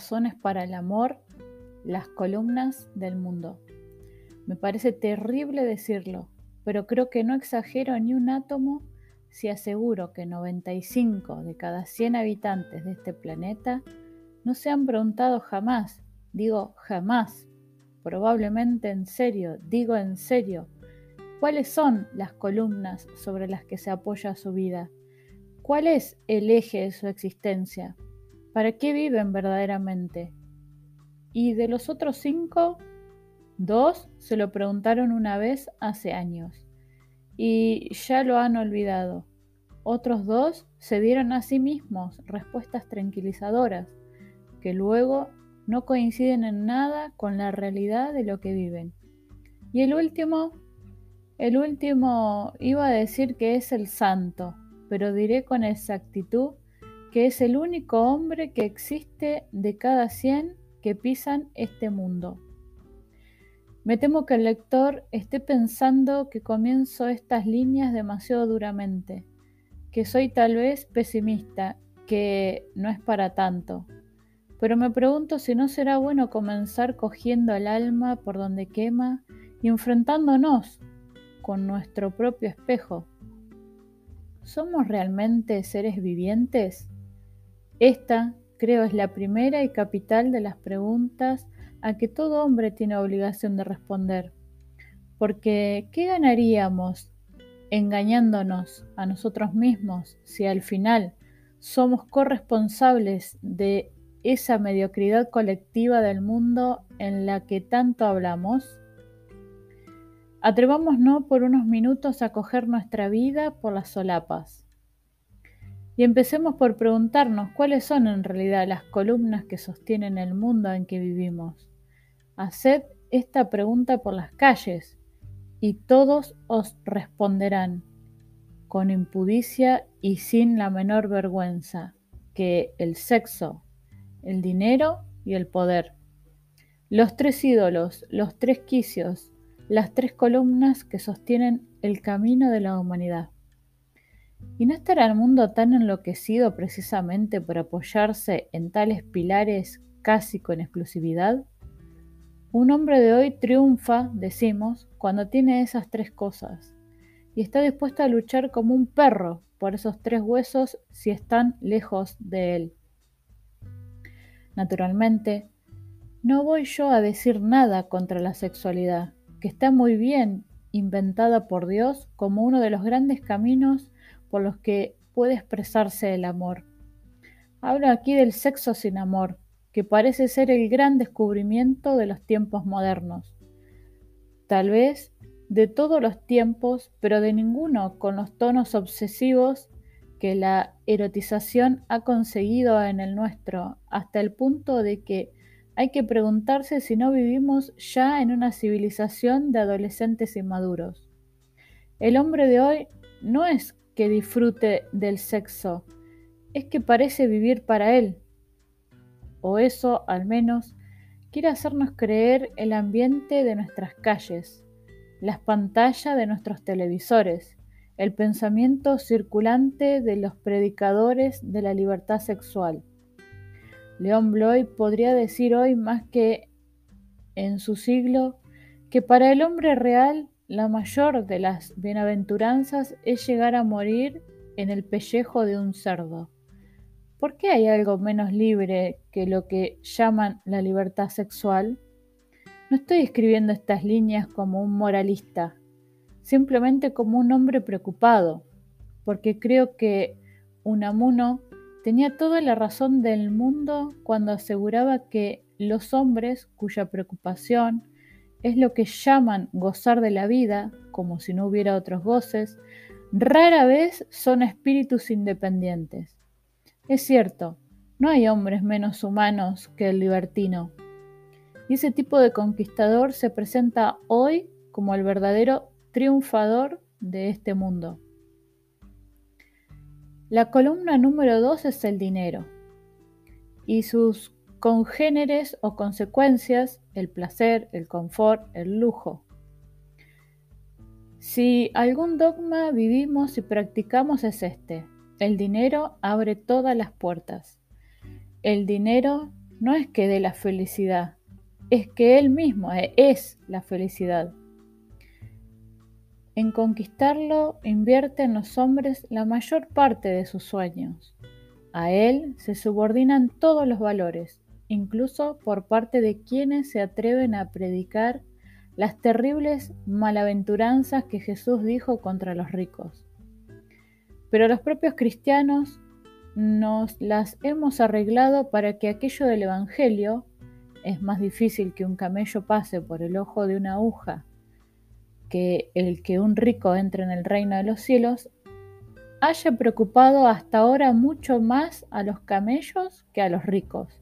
razones para el amor las columnas del mundo. Me parece terrible decirlo, pero creo que no exagero ni un átomo si aseguro que 95 de cada 100 habitantes de este planeta no se han preguntado jamás, digo jamás, probablemente en serio, digo en serio, cuáles son las columnas sobre las que se apoya su vida, cuál es el eje de su existencia, para qué viven verdaderamente. Y de los otros cinco, dos se lo preguntaron una vez hace años y ya lo han olvidado. Otros dos se dieron a sí mismos respuestas tranquilizadoras, que luego no coinciden en nada con la realidad de lo que viven. Y el último, el último iba a decir que es el santo, pero diré con exactitud que es el único hombre que existe de cada cien que pisan este mundo. Me temo que el lector esté pensando que comienzo estas líneas demasiado duramente, que soy tal vez pesimista, que no es para tanto. Pero me pregunto si no será bueno comenzar cogiendo el alma por donde quema y enfrentándonos con nuestro propio espejo. ¿Somos realmente seres vivientes? Esta, creo, es la primera y capital de las preguntas a que todo hombre tiene obligación de responder. Porque, ¿qué ganaríamos engañándonos a nosotros mismos si al final somos corresponsables de esa mediocridad colectiva del mundo en la que tanto hablamos? Atrevámonos por unos minutos a coger nuestra vida por las solapas. Y empecemos por preguntarnos cuáles son en realidad las columnas que sostienen el mundo en que vivimos. Haced esta pregunta por las calles y todos os responderán con impudicia y sin la menor vergüenza que el sexo, el dinero y el poder. Los tres ídolos, los tres quicios, las tres columnas que sostienen el camino de la humanidad. ¿Y no estará el mundo tan enloquecido precisamente por apoyarse en tales pilares casi con exclusividad? Un hombre de hoy triunfa, decimos, cuando tiene esas tres cosas, y está dispuesto a luchar como un perro por esos tres huesos si están lejos de él. Naturalmente, no voy yo a decir nada contra la sexualidad, que está muy bien inventada por Dios como uno de los grandes caminos por los que puede expresarse el amor. Hablo aquí del sexo sin amor, que parece ser el gran descubrimiento de los tiempos modernos. Tal vez de todos los tiempos, pero de ninguno con los tonos obsesivos que la erotización ha conseguido en el nuestro, hasta el punto de que hay que preguntarse si no vivimos ya en una civilización de adolescentes inmaduros. El hombre de hoy no es que disfrute del sexo, es que parece vivir para él, o eso al menos quiere hacernos creer el ambiente de nuestras calles, las pantallas de nuestros televisores, el pensamiento circulante de los predicadores de la libertad sexual. León Bloy podría decir hoy más que en su siglo que para el hombre real la mayor de las bienaventuranzas es llegar a morir en el pellejo de un cerdo. ¿Por qué hay algo menos libre que lo que llaman la libertad sexual? No estoy escribiendo estas líneas como un moralista, simplemente como un hombre preocupado, porque creo que Unamuno tenía toda la razón del mundo cuando aseguraba que los hombres cuya preocupación es lo que llaman gozar de la vida, como si no hubiera otros goces, rara vez son espíritus independientes. Es cierto, no hay hombres menos humanos que el libertino. Y ese tipo de conquistador se presenta hoy como el verdadero triunfador de este mundo. La columna número 2 es el dinero y sus congéneres o consecuencias, el placer, el confort, el lujo. Si algún dogma vivimos y practicamos es este, el dinero abre todas las puertas. El dinero no es que dé la felicidad, es que Él mismo es la felicidad. En conquistarlo invierte en los hombres la mayor parte de sus sueños. A Él se subordinan todos los valores, incluso por parte de quienes se atreven a predicar las terribles malaventuranzas que Jesús dijo contra los ricos. Pero los propios cristianos nos las hemos arreglado para que aquello del Evangelio es más difícil que un camello pase por el ojo de una aguja que el que un rico entre en el reino de los cielos, haya preocupado hasta ahora mucho más a los camellos que a los ricos.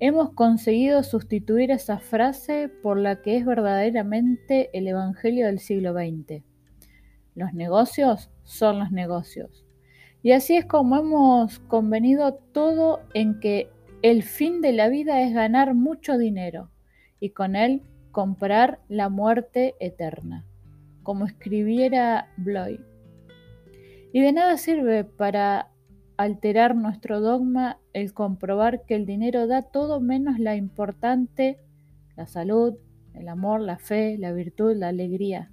Hemos conseguido sustituir esa frase por la que es verdaderamente el Evangelio del siglo XX. Los negocios son los negocios. Y así es como hemos convenido todo en que el fin de la vida es ganar mucho dinero y con él comprar la muerte eterna, como escribiera Bloy. Y de nada sirve para alterar nuestro dogma el comprobar que el dinero da todo menos la importante, la salud, el amor, la fe, la virtud, la alegría.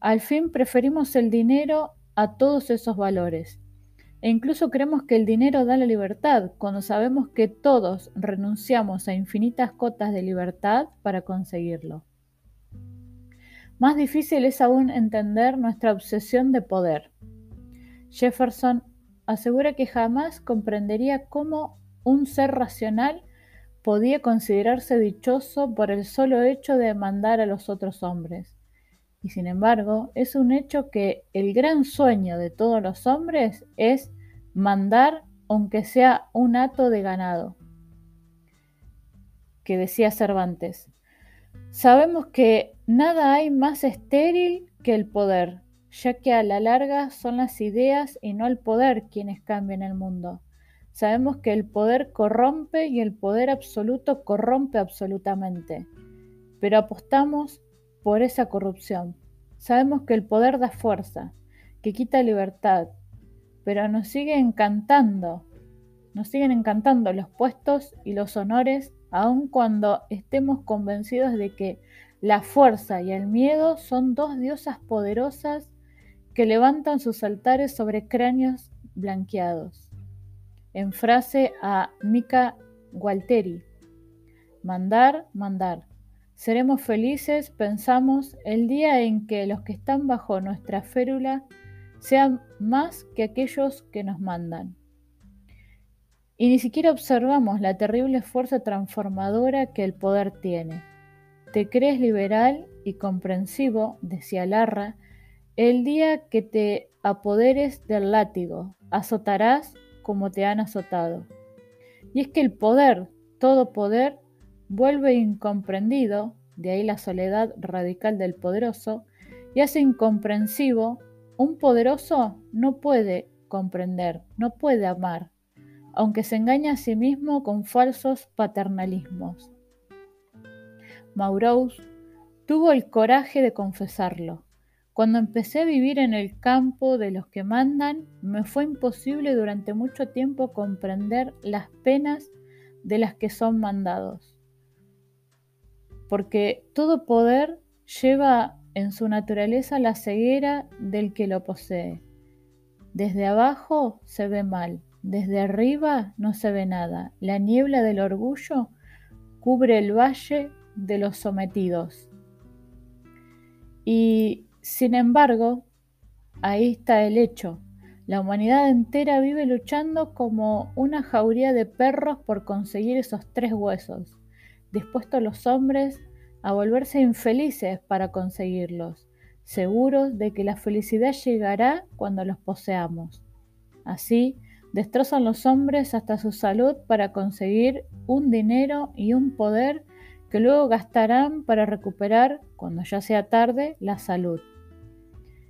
Al fin preferimos el dinero a todos esos valores. E incluso creemos que el dinero da la libertad, cuando sabemos que todos renunciamos a infinitas cotas de libertad para conseguirlo. Más difícil es aún entender nuestra obsesión de poder. Jefferson asegura que jamás comprendería cómo un ser racional podía considerarse dichoso por el solo hecho de mandar a los otros hombres. Y sin embargo, es un hecho que el gran sueño de todos los hombres es mandar aunque sea un hato de ganado. Que decía Cervantes, sabemos que nada hay más estéril que el poder, ya que a la larga son las ideas y no el poder quienes cambian el mundo. Sabemos que el poder corrompe y el poder absoluto corrompe absolutamente, pero apostamos por esa corrupción. Sabemos que el poder da fuerza, que quita libertad, pero nos sigue encantando, nos siguen encantando los puestos y los honores, aun cuando estemos convencidos de que la fuerza y el miedo son dos diosas poderosas que levantan sus altares sobre cráneos blanqueados. En frase a Mika Gualteri, mandar, mandar. Seremos felices, pensamos, el día en que los que están bajo nuestra férula sean más que aquellos que nos mandan. Y ni siquiera observamos la terrible fuerza transformadora que el poder tiene. Te crees liberal y comprensivo, decía Larra, el día que te apoderes del látigo, azotarás como te han azotado. Y es que el poder, todo poder, vuelve incomprendido, de ahí la soledad radical del poderoso, y hace incomprensivo, un poderoso no puede comprender, no puede amar, aunque se engaña a sí mismo con falsos paternalismos. Maurous tuvo el coraje de confesarlo. Cuando empecé a vivir en el campo de los que mandan, me fue imposible durante mucho tiempo comprender las penas de las que son mandados. Porque todo poder lleva en su naturaleza la ceguera del que lo posee. Desde abajo se ve mal, desde arriba no se ve nada. La niebla del orgullo cubre el valle de los sometidos. Y sin embargo, ahí está el hecho. La humanidad entera vive luchando como una jauría de perros por conseguir esos tres huesos, dispuestos los hombres a volverse infelices para conseguirlos, seguros de que la felicidad llegará cuando los poseamos. Así, destrozan los hombres hasta su salud para conseguir un dinero y un poder que luego gastarán para recuperar, cuando ya sea tarde, la salud.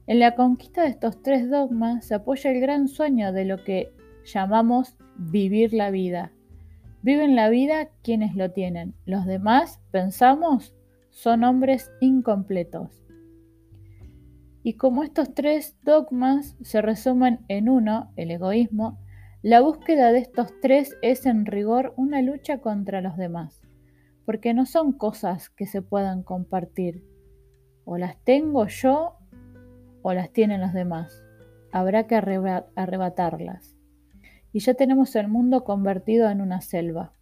En la conquista de estos tres dogmas se apoya el gran sueño de lo que llamamos vivir la vida. Viven la vida quienes lo tienen. Los demás, pensamos, son hombres incompletos. Y como estos tres dogmas se resumen en uno, el egoísmo, La búsqueda de estos tres es en rigor una lucha contra los demás, porque no son cosas que se puedan compartir. O las tengo yo o las tienen los demás. Habrá que arrebatarlas. Y ya tenemos el mundo convertido en una selva.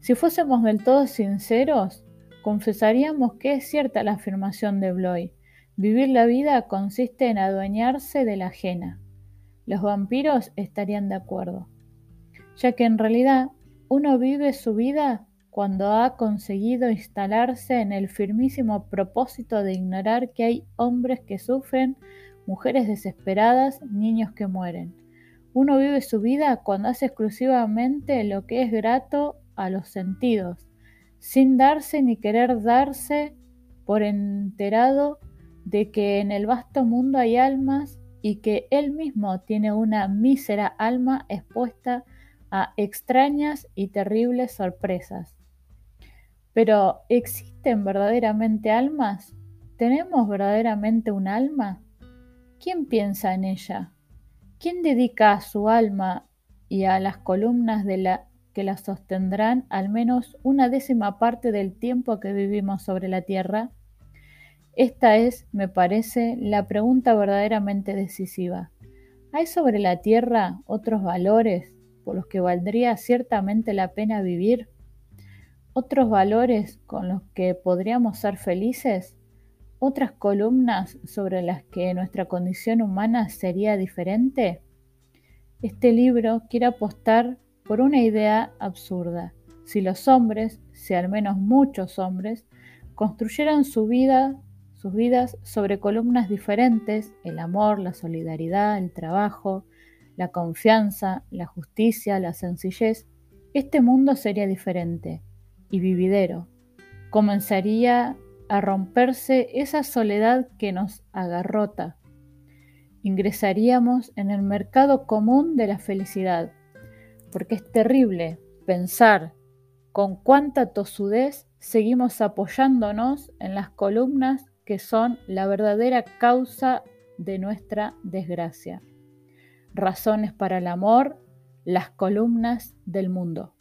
Si fuésemos del todo sinceros, confesaríamos que es cierta la afirmación de Bloy. Vivir la vida consiste en adueñarse de la ajena. Los vampiros estarían de acuerdo, ya que en realidad uno vive su vida cuando ha conseguido instalarse en el firmísimo propósito de ignorar que hay hombres que sufren, mujeres desesperadas, niños que mueren. Uno vive su vida cuando hace exclusivamente lo que es grato a los sentidos, sin darse ni querer darse por enterado de que en el vasto mundo hay almas y que él mismo tiene una mísera alma expuesta a extrañas y terribles sorpresas. Pero ¿existen verdaderamente almas? ¿Tenemos verdaderamente un alma? ¿Quién piensa en ella? ¿Quién dedica a su alma y a las columnas de la que la sostendrán al menos una décima parte del tiempo que vivimos sobre la tierra? Esta es, me parece, la pregunta verdaderamente decisiva. ¿Hay sobre la tierra otros valores por los que valdría ciertamente la pena vivir? Otros valores con los que podríamos ser felices, otras columnas sobre las que nuestra condición humana sería diferente? Este libro quiere apostar por una idea absurda. Si los hombres, si al menos muchos hombres, construyeran su vida, sus vidas sobre columnas diferentes, el amor, la solidaridad, el trabajo, la confianza, la justicia, la sencillez, este mundo sería diferente y vividero. Comenzaría a romperse esa soledad que nos agarrota. Ingresaríamos en el mercado común de la felicidad, porque es terrible pensar con cuánta tosudez seguimos apoyándonos en las columnas que son la verdadera causa de nuestra desgracia. Razones para el amor, las columnas del mundo.